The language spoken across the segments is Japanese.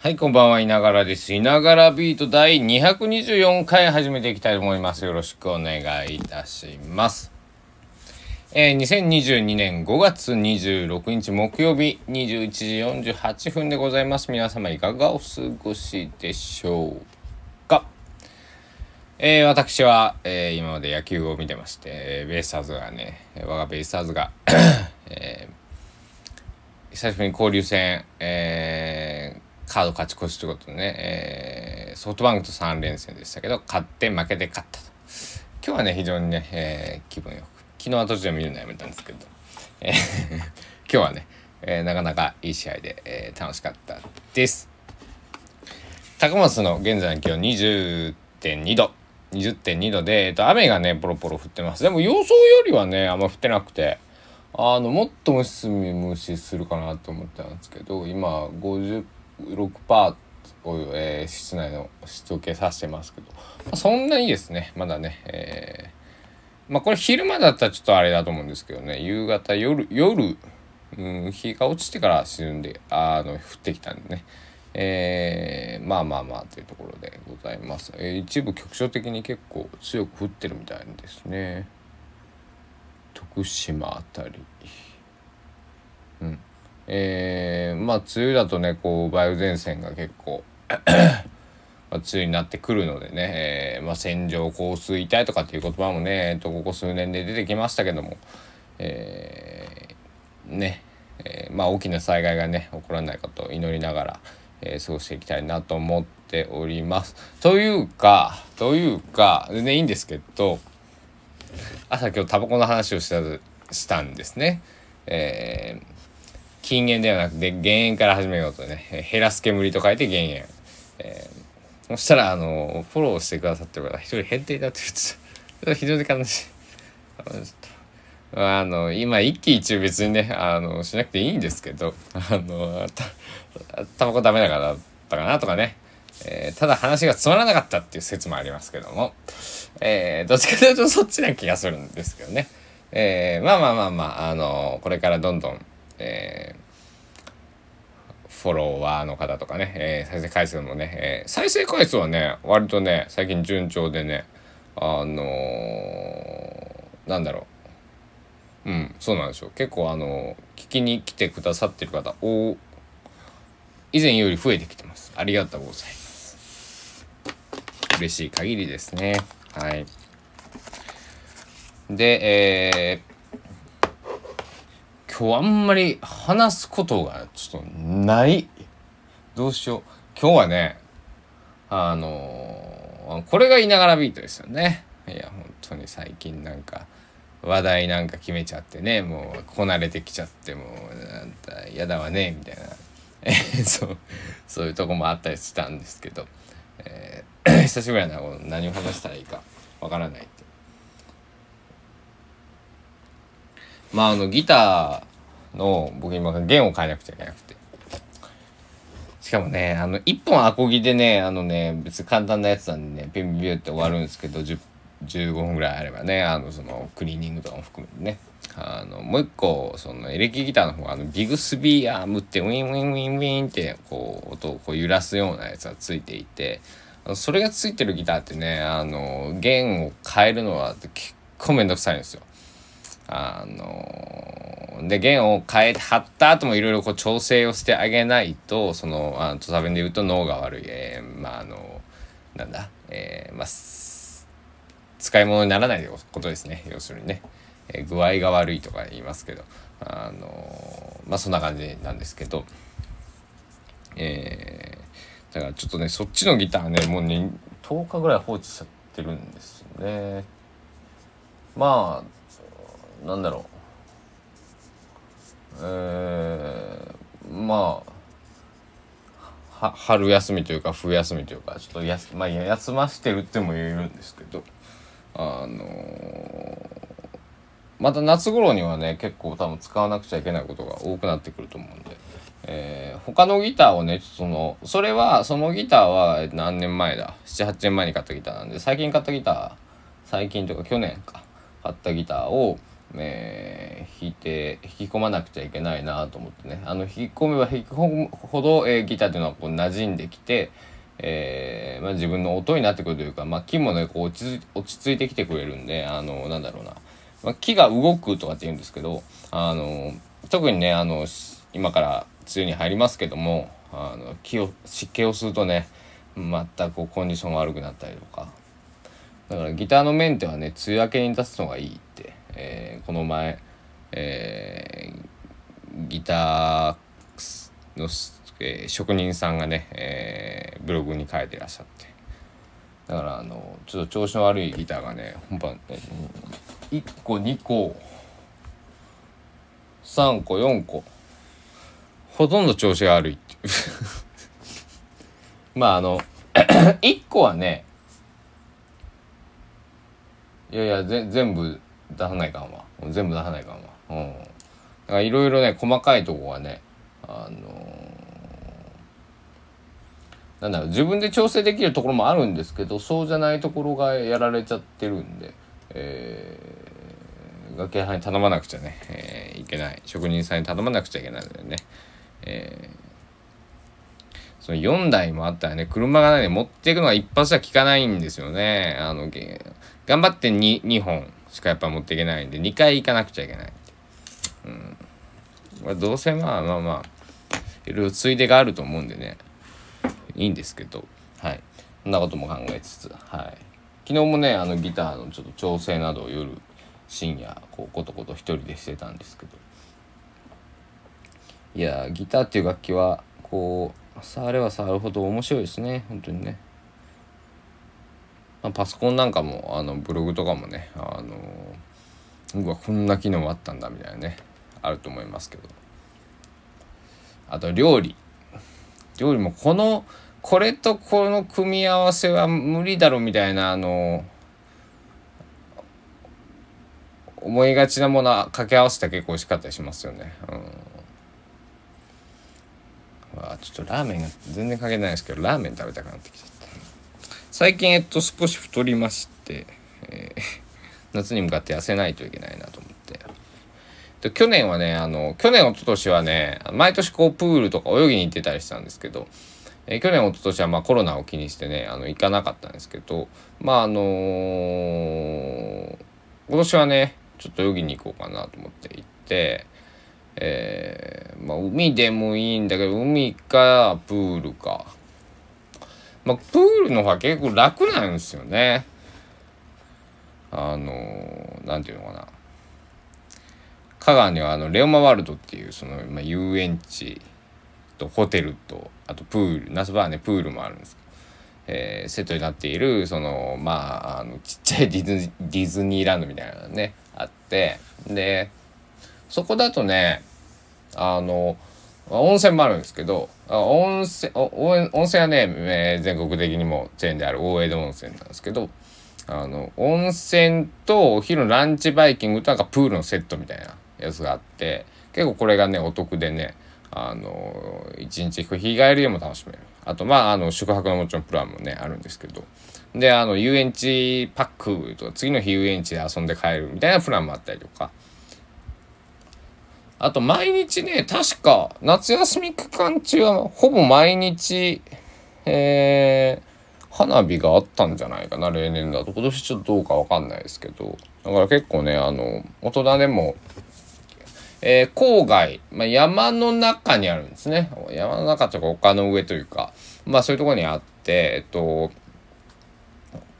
はい、こんばんは、いながらです。いながらビート第224回始めていきたいと思います。よろしくお願いいたします。えー、2022年5月26日木曜日21時48分でございます。皆様いかがお過ごしでしょうか？えー、私は、えー、今まで野球を見てまして、ベイスターズがね、我がベイスターズが、えー久しぶりに交流戦、えーカード勝ち越しということでね、えーソフトバンクと3連戦でしたけど、勝って負けて勝ったと。今日はね、非常にね、えー気分よく。昨日は途中で見るのやめたんですけど、えー 今日はね、えーなかなかいい試合で、えー楽しかったです。高松の現在の気温20.2度。20.2度で、えっと、雨がね、ポロポロ降ってます。でも予想よりはね、あんま降ってなくて、あの、もっとムシムシするかなと思ったんですけど、今、50 6%を、えー室内の湿度計させてますけど、まあそんなにですね、まだね、えーまあこれ昼間だったらちょっとあれだと思うんですけどね、夕方、夜、夜、うん、日が落ちてから沈んで、あの、降ってきたんでね、えーまあまあまあというところでございます。えー一部局所的に結構強く降ってるみたいですね。徳島あたり。うん。えーまあ梅雨だとね、こう梅雨前線が結構まあ梅雨になってくるのでね、えーまあ、線状降水帯とかっていう言葉もね、えっと、ここ数年で出てきましたけども、えーね、えまあ大きな災害がね起こらないこと祈りながら、え過ごしていきたいなと思っております。というかというか全然いいんですけど朝今日タバコの話をしたしたんですね。えー禁煙ではなくて減煙から始めようとね。減らす煙と書いて減煙。えーそしたらあのフォローしてくださってる方一人減っていたって言ってた。非常に悲しい。あのちょっとあの今一喜一憂別にねあのしなくていいんですけどあのたタバコダメだからだったかなとかね、えーただ話がつまらなかったっていう説もありますけども、えーどっちかというとそっちな気がするんですけどね、えーまあまあまあまああのこれからどんどん、えーフォロワーの方とかね、えー再生回数もね、えー再生回数はね割とね最近順調でねあのーなんだろう。うんそうなんですよ。結構あの聞きに来てくださってる方お以前より増えてきてます。ありがとうございます。嬉しい限りですね。はい。でえー今日あんまり話すことがちょっとない。どうしよう。今日はねあのーこれがいながらビートですよね。いや本当に最近なんか話題なんか決めちゃってねもうこなれてきちゃってもうなんだ嫌だわねみたいな。え ーそうそういうとこもあったりしたんですけど、えー 久しぶりなこう何を話したらいいかわからないって。まああのギターの僕今弦を変えなくちゃいけなくてしかもねあの1本アコギでねあのね別に簡単なやつなんでねピュンピュンって終わるんですけど10 15分ぐらいあればねあのそのクリーニングとかも含めてねあのもう一個そのエレキギターの方があのビグスビーアームってウィンウィンウィンウィンってこう音をこう揺らすようなやつがついていてそれがついてるギターってねあの弦を変えるのは結構めんどくさいんですよ。あので弦を変えて貼った後もいろいろこう調整をしてあげないとそのあの土佐弁で言うとのうが悪い、えーまああのなんだ？えーまあ使い物にならないことですね。要するにね、えー具合が悪いとか言いますけど。あのまあそんな感じなんですけど。えーだからちょっとねそっちのギターねもうね10日ぐらい放置しちゃってるんですよね。まあなんだろう。えー、まあは春休みというか冬休みというかちょっとやす、まあ、休ませてるっても言えるんですけどあのーまた夏頃にはね結構多分使わなくちゃいけないことが多くなってくると思うんで、えー他のギターをねそのそれはそのギターは何年前だ？78年前に買ったギターなんで最近買ったギター最近というか去年か買ったギターを、えー、弾いて引き込まなくちゃいけないなと思ってね。あの引き込めば引き込むほど、えー、ギターっていうのはこう馴染んできて、えーまあ、自分の音になってくるというか、まあ、木もねこう落ち落ち着いてきてくれるんであのなんだろうな、まあ、木が動くとかって言うんですけどあの特にねあの今から梅雨に入りますけどもあの気を湿気をするとねまたこうコンディション悪くなったりとか。だからギターのメンテはね梅雨明けに出すのがいいって、えー、この前、えー、ギターの、えー、職人さんがね、えー、ブログに書いてらっしゃって。だからあのちょっと調子の悪いギターがね本番、ね、1個2個3個4個ほとんど調子が悪い。っていうまああの 1個はねいやいや全部出さないかんわ。全部出さないかんわ。うん。だからいろいろね細かいとこがねあのー、なんだろう自分で調整できるところもあるんですけどそうじゃないところがやられちゃってるんでえー、楽器屋に頼まなくちゃね、えー、いけない。職人さんに頼まなくちゃいけないのでねえーその4台もあったらね、車がね、持っていくのが一発じゃ効かないんですよね。あの、頑張って 2, 2本。しかやっぱ持っていけないんで、2回行かなくちゃいけない。うん。まあ、どうせまあまあまあ、いろいろついでがあると思うんでね、いいんですけど、はい。そんなことも考えつつ、はい。昨日もね、あのギターのちょっと調整などを夜、深夜、こう、ことこと一人でしてたんですけど、いやギターっていう楽器は、こう、触れば触るほど面白いですね本当にね、まあ、パソコンなんかもあのブログとかもねあのうわこんな機能あったんだみたいなねあると思いますけど。あと料理。料理もこのこれとこの組み合わせは無理だろみたいなあの思いがちなもの掛け合わせた結構美味しかったりしますよね。うん。わちょっとラーメンが全然関係ないですけどラーメン食べたくなってきちゃった。最近えっと少し太りまして、えー、夏に向かって痩せないといけないなと思って。で去年はねあの去年一昨年はね毎年こうプールとか泳ぎに行ってたりしたんですけどえー、去年一昨年はまあコロナを気にしてねあの行かなかったんですけどまああのー、今年はねちょっと泳ぎに行こうかなと思って行ってえー、まあ海でもいいんだけど海かプールか。まあプールの方が結構楽なんですよね。あの何て言うのかな。香川にはあのレオマワールドっていうその、まあ、遊園地とホテルとあとプール夏場はねプールもあるんですけど。えー、セットになっているそのまああのちっちゃいディズディズニーランドみたいなのねあって。でそこだとねあの温泉もあるんですけど温泉温泉はね、全国的にもチェーンである大江戸温泉なんですけどあの温泉とお昼のランチバイキングとなんかプールのセットみたいなやつがあって結構これがねお得でねあの一日日帰りでも楽しめる。あとまああの宿泊のもちろんプランもねあるんですけど。であの遊園地パックとか次の日遊園地で遊んで帰るみたいなプランもあったりとか。あと毎日ね、確か夏休み期間中はほぼ毎日、えー、花火があったんじゃないかな、例年だと。今年ちょっとどうかわかんないですけど。だから結構ね、あの、大人でも、えー、郊外、まあ、山の中にあるんですね。山の中とか丘の上というか、まあそういうところにあって、えっと、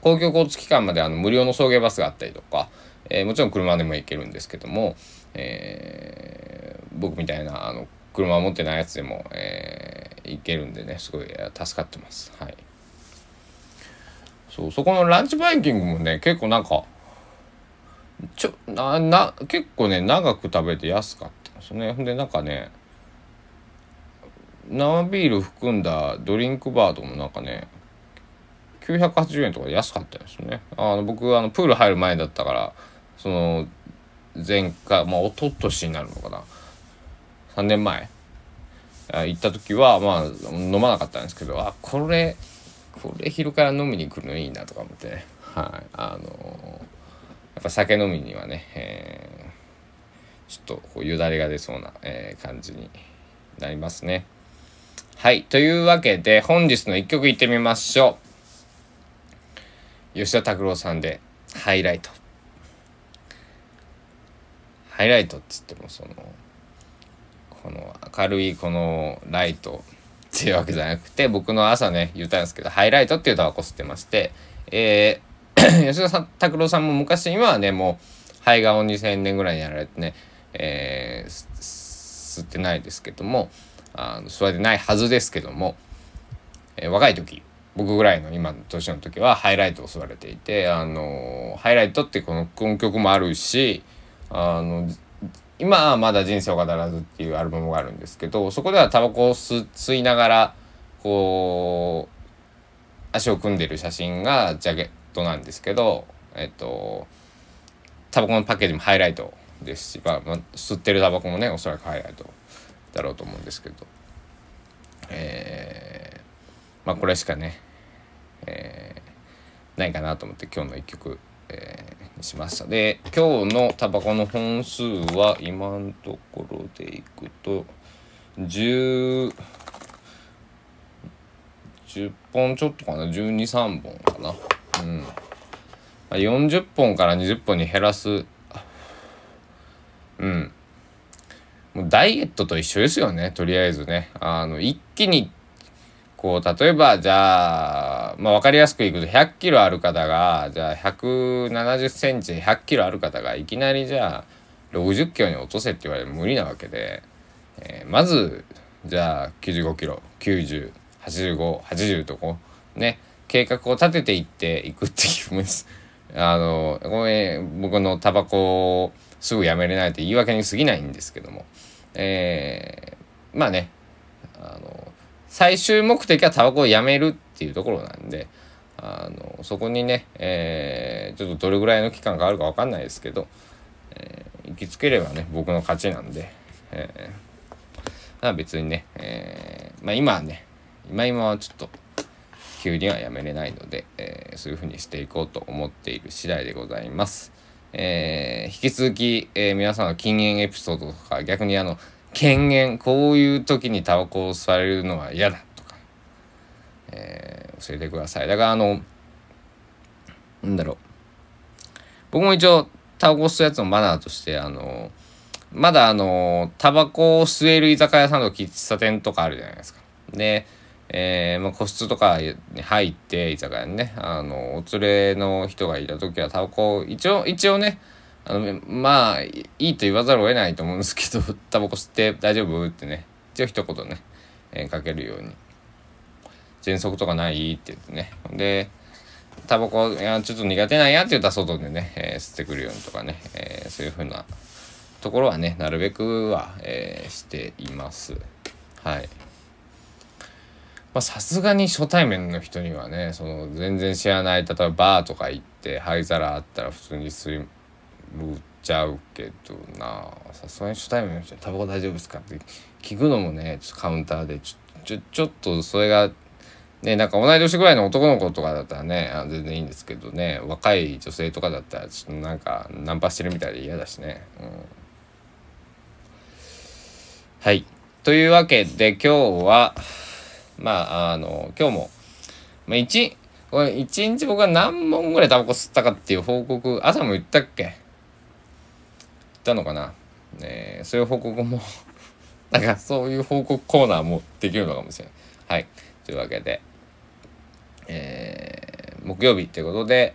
公共交通機関まであの無料の送迎バスがあったりとか、えー、もちろん車でも行けるんですけども、えー、僕みたいなあの車持ってないやつでも、えー、行けるんでねすごい助かってます。はい。そうそこのランチバイキングもね結構なんかちょなな結構ね長く食べて安かったですね。ほんでなんかね生ビール含んだドリンクバーともなんかね980円とか安かったですね。あの僕あのプール入る前だったからその前回まあ一昨年になるのかな3年前行った時はまあ飲まなかったんですけどあこれこれ昼から飲みに来るのいいなとか思ってねはいあのやっぱ酒飲みにはね、えちょっとこうよだれが出そうな、えー、感じになりますね。はい。というわけで、本日の一曲いってみましょう。吉田拓郎さんで、ハイライト。ハイライトっつっても、その、この明るいこのライトっていうわけじゃなくて、僕の朝ね、言ったんですけど、ハイライトっていうタバコ吸ってまして、えー、吉田拓郎さんも昔にはね、もう、肺がんを2000年ぐらいにやられてね、えー、吸ってないですけども、あの吸われてないはずですけども、えー、若い時僕ぐらいの今の年の時はハイライトを吸われていてあのハイライトってこのこの曲もあるしあの今はまだ人生を語らずっていうアルバムがあるんですけどそこではタバコを吸いながらこう足を組んでる写真がジャケットなんですけどえっとタバコのパッケージもハイライトですし、まあ、まあ、吸ってるタバコもねおそらくハイライトだろうと思うんですけど。えー、まあこれしかね、えー、ないかなと思って今日の一曲、えー、しました。で今日のタバコの本数は今のところでいくと10 10本ちょっとかな？123本かな？うん。40本から20本に減らす。うん。もうダイエットと一緒ですよねとりあえずね。あの一気にこう例えばじゃあまあ分かりやすくいくと100キロある方がじゃあ170センチで100キロある方がいきなりじゃあ60キロに落とせって言われる無理なわけで、えー、まずじゃあ95キロ908580とこうね計画を立てていっていくっていう あのごめん僕のタバコすぐやめれないって言い訳に過ぎないんですけどもえー、まあねあの最終目的はタバコをやめるっていうところなんであのそこにね、えー、ちょっとどれぐらいの期間があるか分かんないですけど、えー、行きつければね僕の勝ちなんで、えー、別にね、えー、まあ今はね今今はちょっと急にはやめれないので、えー、そういうふうにしていこうと思っている次第でございます。えー、引き続き、えー、皆さんの禁煙エピソードとか逆にあの権限こういう時にタバコを吸われるのは嫌だとか、えー、教えてください。だからあのなんだろう。僕も一応タバコ吸うやつのマナーとしてあのまだあのタバコを吸える居酒屋さんとか喫茶店とかあるじゃないですか。でえーまあ、個室とかに入って居酒屋にねあのお連れの人がいた時はタバコ一応一応ねあのまあいいと言わざるを得ないと思うんですけどタバコ吸って大丈夫？ってね。一応一言ね、えー、かけるように。喘息とかない？って言ってね。でタバコいやちょっと苦手なんやって言ったら外でね、えー、吸ってくるようにとかね、えー、そういうふうなところはねなるべくは、えー、しています。はい。ま。さすがに初対面の人にはねその全然知らない例えばバーとか行って灰皿あったら普通に吸いっちゃうけどなさすがに初対面の人「タバコ大丈夫ですか?」って聞くのもねカウンターでちょちょちょっとそれがねなんか同い年ぐらいの男の子とかだったらねあ全然いいんですけどね若い女性とかだったらちょっとなんかナンパしてるみたいで嫌だしね。うん、はいというわけで今日は。まあ、あの、今日も、まあ、一、これ一日僕は何本ぐらいタバコ吸ったかっていう報告、朝も言ったっけ？ったのかな？ねそういう報告も なんかそういう報告コーナーもできるのかもしれない。はい。というわけで、えー、木曜日ってことで、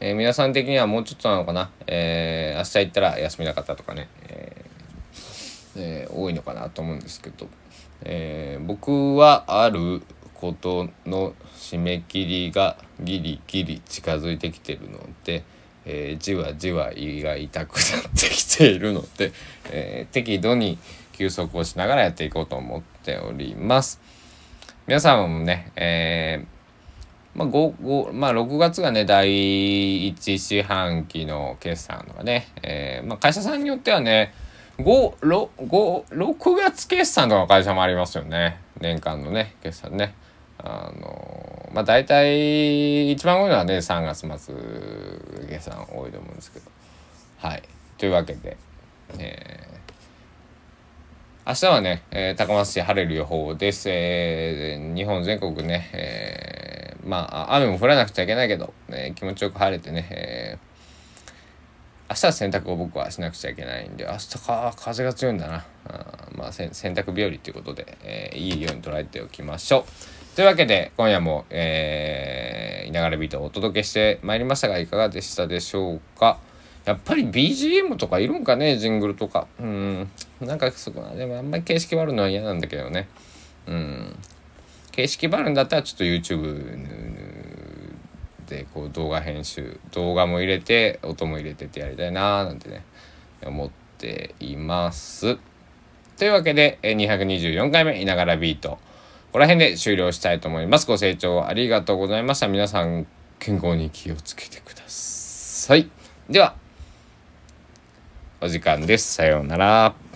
えー、皆さん的にはもうちょっとなのかな、えー、明日行ったら休みなかったとかね、ええー、多いのかなと思うんですけど、えー、僕はあることの締め切りがギリギリ近づいてきてるので、えー、じわじわ胃が痛くなってきているので、えー、適度に休息をしながらやっていこうと思っております。皆さんもね、えー、まあ、5, まあ、6月がね第1四半期の決算とかね、えーまあ、会社さんによってはね5、6、6月決算とかの会社もありますよね。年間のね、決算ね。あの、まあ大体、一番多いのはね、3月末決算多いと思うんですけど。はい。というわけで、えー、明日はね、えー、高松市晴れる予報です。えー、日本全国ね、えー、まあ、雨も降らなくちゃいけないけど、えー、気持ちよく晴れてね、えー、明日は洗濯を僕はしなくちゃいけないんで、明日か、風が強いんだな。あまあ、洗濯日和ということで、えー、いいように捉えておきましょう。というわけで、今夜も、えー、いながらビートをお届けしてまいりましたが、いかがでしたでしょうか？やっぱり BGM とかいるんかね、ジングルとか。うん。なんかそこは、でもあんまり形式悪いのは嫌なんだけどね。うん。形式悪いんだったらちょっと YouTube でこう動画編集、動画も入れて、音も入れてってやりたいなーなんてね、思っています。というわけで、224回目、いながらビート。ここら辺で終了したいと思います。ご清聴ありがとうございました。皆さん、健康に気をつけてください。では、お時間です。さようなら。